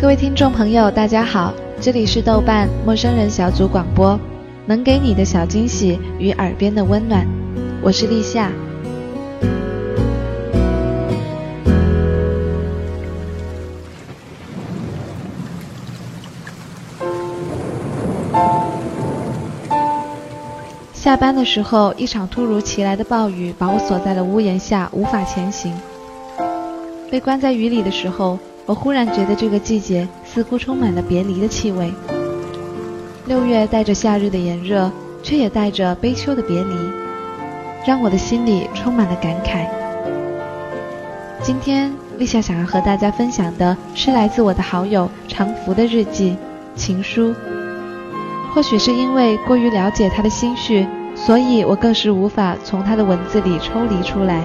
各位听众朋友，大家好，这里是豆瓣陌生人小组广播，能给你的小惊喜与耳边的温暖，我是立夏。下班的时候，一场突如其来的暴雨把我锁在了屋檐下，无法前行。被关在雨里的时候，我忽然觉得这个季节似乎充满了别离的气味。六月带着夏日的炎热，却也带着悲秋的别离，让我的心里充满了感慨。今天，立夏想要和大家分享的是来自我的好友长福的日记《情书》。或许是因为过于了解他的心绪，所以我更是无法从他的文字里抽离出来。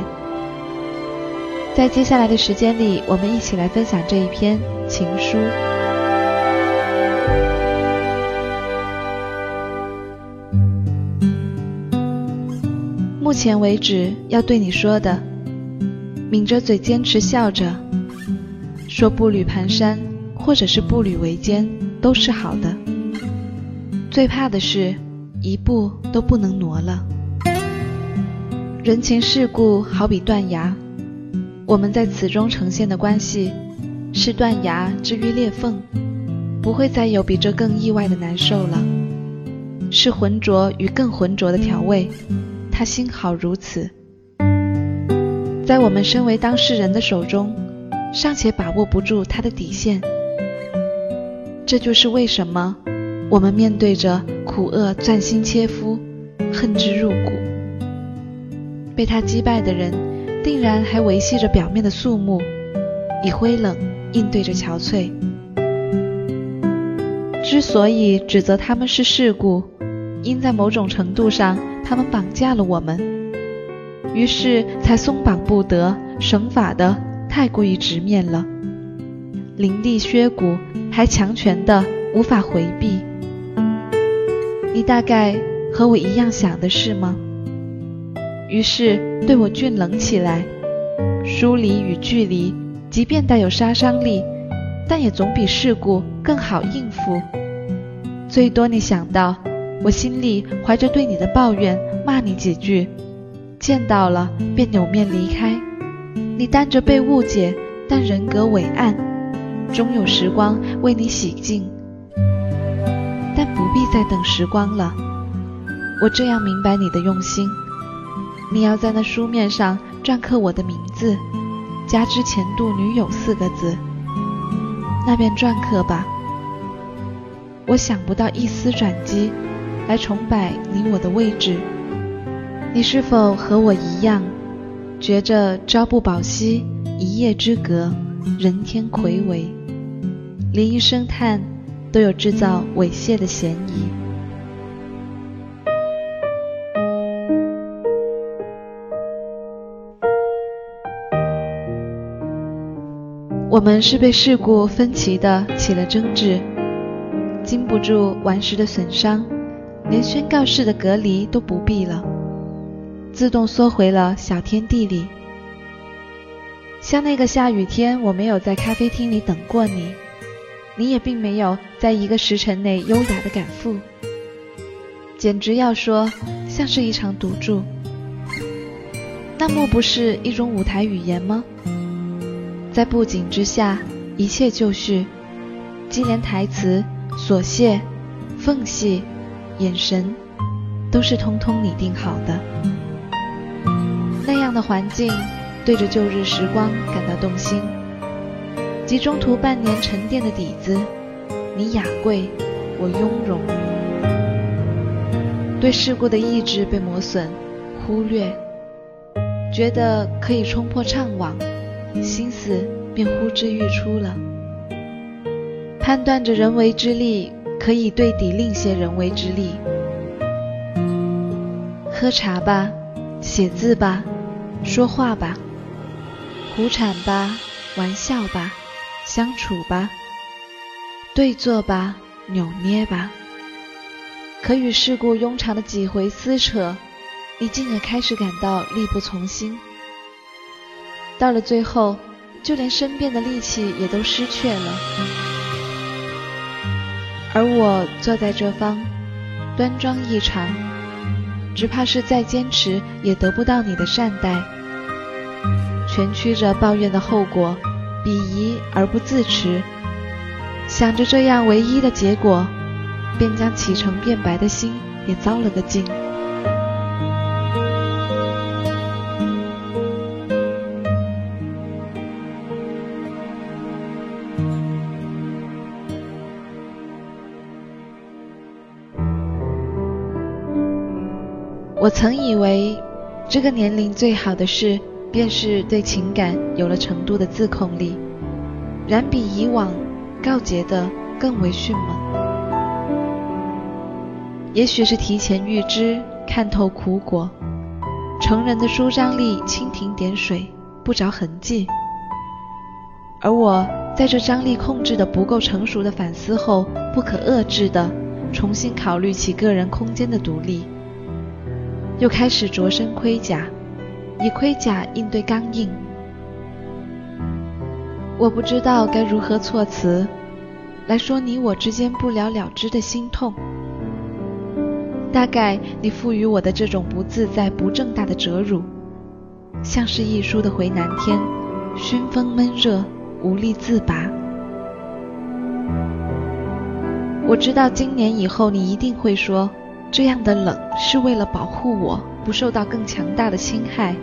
在接下来的时间里，我们一起来分享这一篇情书。目前为止，要对你说的，抿着嘴坚持笑着，说步履蹒跚，或者是步履维艰，都是好的。最怕的是，一步都不能挪了。人情世故好比断崖。我们在此中呈现的关系，是断崖之于裂缝，不会再有比这更意外的难受了。是浑浊与更浑浊的调味，他幸好如此。在我们身为当事人的手中，尚且把握不住他的底线。这就是为什么我们面对着苦厄钻心切肤，恨之入骨。被他击败的人。定然还维系着表面的肃穆，以灰冷应对着憔悴。之所以指责他们是世故，因在某种程度上，他们绑架了我们，于是才松绑不得，绳法的太过于直面了，凌厉削骨，还强权的无法回避。你大概和我一样想的是吗？于是对我峻冷起来，疏离与距离，即便带有杀伤力，但也总比事故更好应付。最多你想到，我心里怀着对你的抱怨，骂你几句，见到了便扭面离开。你担着被误解，但人格伟岸，终有时光为你洗净。但不必再等时光了，我这样明白你的用心。你要在那书面上篆刻我的名字，加之前度女友四个字，那便篆刻吧。我想不到一丝转机，来重摆你我的位置。你是否和我一样，觉着朝不保夕，一夜之隔，人天睽违，连一声叹都有制造猥亵的嫌疑？我们是被事故分歧的起了争执，经不住顽石的损伤，连宣告式的隔离都不必了，自动缩回了小天地里。像那个下雨天，我没有在咖啡厅里等过你，你也并没有在一个时辰内优雅的赶赴，简直要说像是一场赌注。那莫不是一种舞台语言吗？在布景之下，一切就绪，即连台词、琐屑、缝隙、眼神，都是通通拟定好的。那样的环境，对着旧日时光感到动心，及中途半年沉淀的底子，你雅贵，我雍容。对事故的意志被磨损、忽略，觉得可以冲破怅惘。心思便呼之欲出了，判断着人为之力可以对抵另些人为之力。喝茶吧，写字吧，说话吧，胡缠吧，玩笑吧，相处吧，对坐吧，扭捏吧。可与世故庸常的几回撕扯，你竟也开始感到力不从心。到了最后，就连申辩的力气也都失去了。而我坐在这方，端庄异常，只怕是再坚持也得不到你的善待。蜷曲着抱怨的后果，鄙夷而不自持，想着这样唯一的结果，便将启程变白的心也糟了个尽。我曾以为，这个年龄最好的事，便是对情感有了程度的自控力，然比以往告捷的更为迅猛。也许是提前预知，看透苦果，成人的舒张力蜻蜓点水，不着痕迹。而我在这张力控制的不够成熟的反思后，不可遏制的重新考虑起个人空间的独立。又开始着身盔甲，以盔甲应对刚硬。我不知道该如何措辞来说你我之间不了了之的心痛。大概你赋予我的这种不自在、不正大的折辱，像是一书的回南天，熏风闷热，无力自拔。我知道今年以后你一定会说。这样的冷是为了保护我不受到更强大的侵害，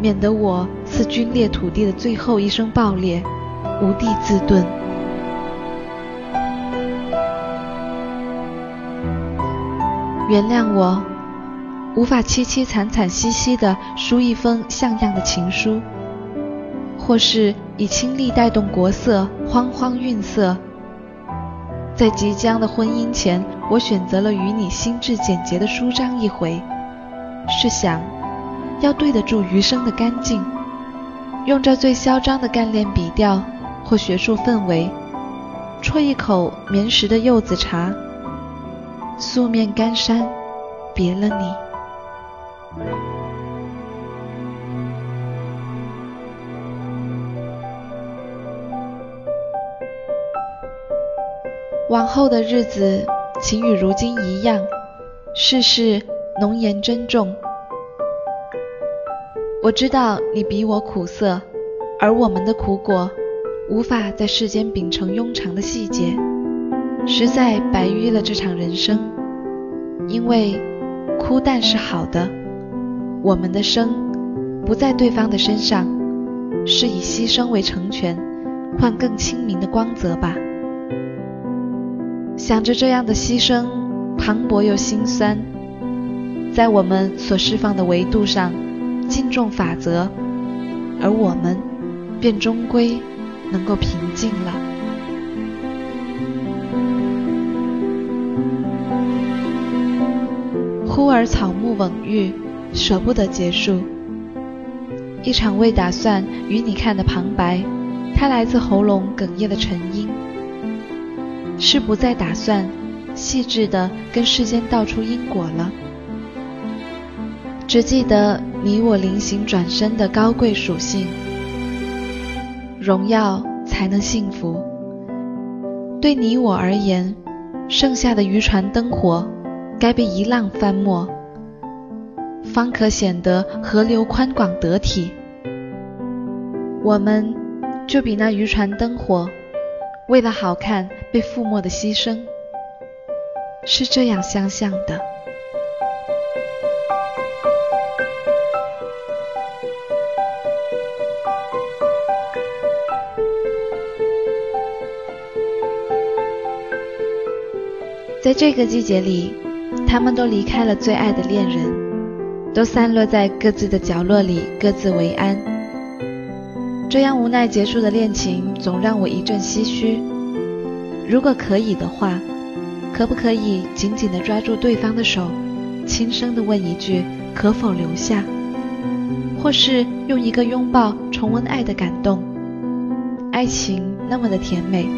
免得我似龟裂土地的最后一声爆裂，无地自遁。原谅我，无法凄凄惨惨兮兮地书一封像样的情书，或是以清丽带动国色，荒荒韵色。在即将的婚姻前，我选择了与你心智简洁的舒张一回，是想要对得住余生的干净，用这最嚣张的干练笔调或学术氛围，啜一口绵实的柚子茶，素面干山，别了你。往后的日子，请与如今一样，事事浓颜珍重。我知道你比我苦涩，而我们的苦果，无法在世间秉承庸长的细节，实在白于了这场人生。因为哭淡是好的，我们的生不在对方的身上，是以牺牲为成全，换更清明的光泽吧。想着这样的牺牲，磅礴又心酸，在我们所释放的维度上，敬重法则，而我们便终归能够平静了。忽而草木稳郁，舍不得结束一场未打算与你看的旁白，它来自喉咙哽咽的沉音。是不再打算细致的跟世间道出因果了，只记得你我临行转身的高贵属性，荣耀才能幸福。对你我而言，剩下的渔船灯火该被一浪翻没，方可显得河流宽广得体。我们就比那渔船灯火。为了好看被覆没的牺牲，是这样相像的。在这个季节里，他们都离开了最爱的恋人，都散落在各自的角落里，各自为安。这样无奈结束的恋情，总让我一阵唏嘘。如果可以的话，可不可以紧紧地抓住对方的手，轻声地问一句“可否留下”，或是用一个拥抱重温爱的感动？爱情那么的甜美，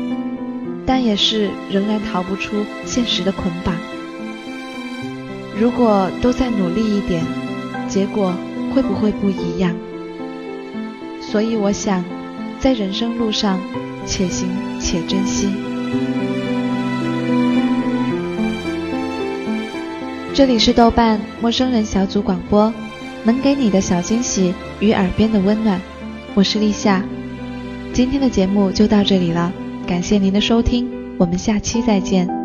但也是仍然逃不出现实的捆绑。如果都再努力一点，结果会不会不一样？所以我想在人生路上且行且珍惜。这里是豆瓣陌生人小组广播能给你的小惊喜与耳边的温暖。我是立夏。今天的节目就到这里了感谢您的收听我们下期再见。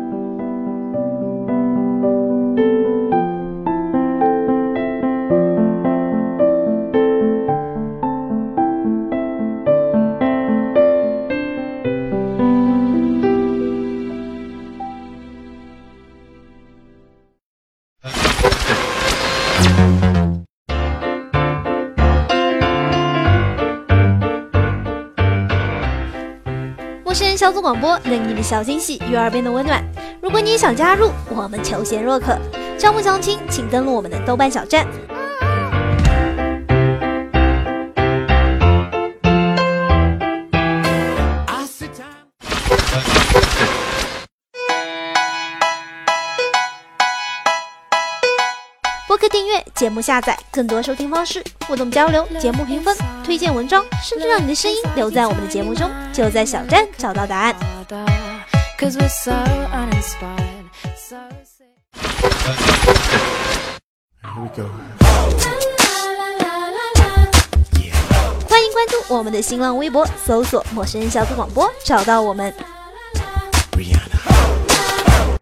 小组广播，能给你的小惊喜与耳边的温暖。如果你想加入，我们求贤若渴。招募相亲，请登录我们的豆瓣小站。播客订阅、节目下载、更多收听方式、互动交流、节目评分、推荐文章，甚至让你的声音留在我们的节目中，就在小站找到答案。欢迎关注我们的新浪微博，搜索“陌生人小组广播”，找到我们。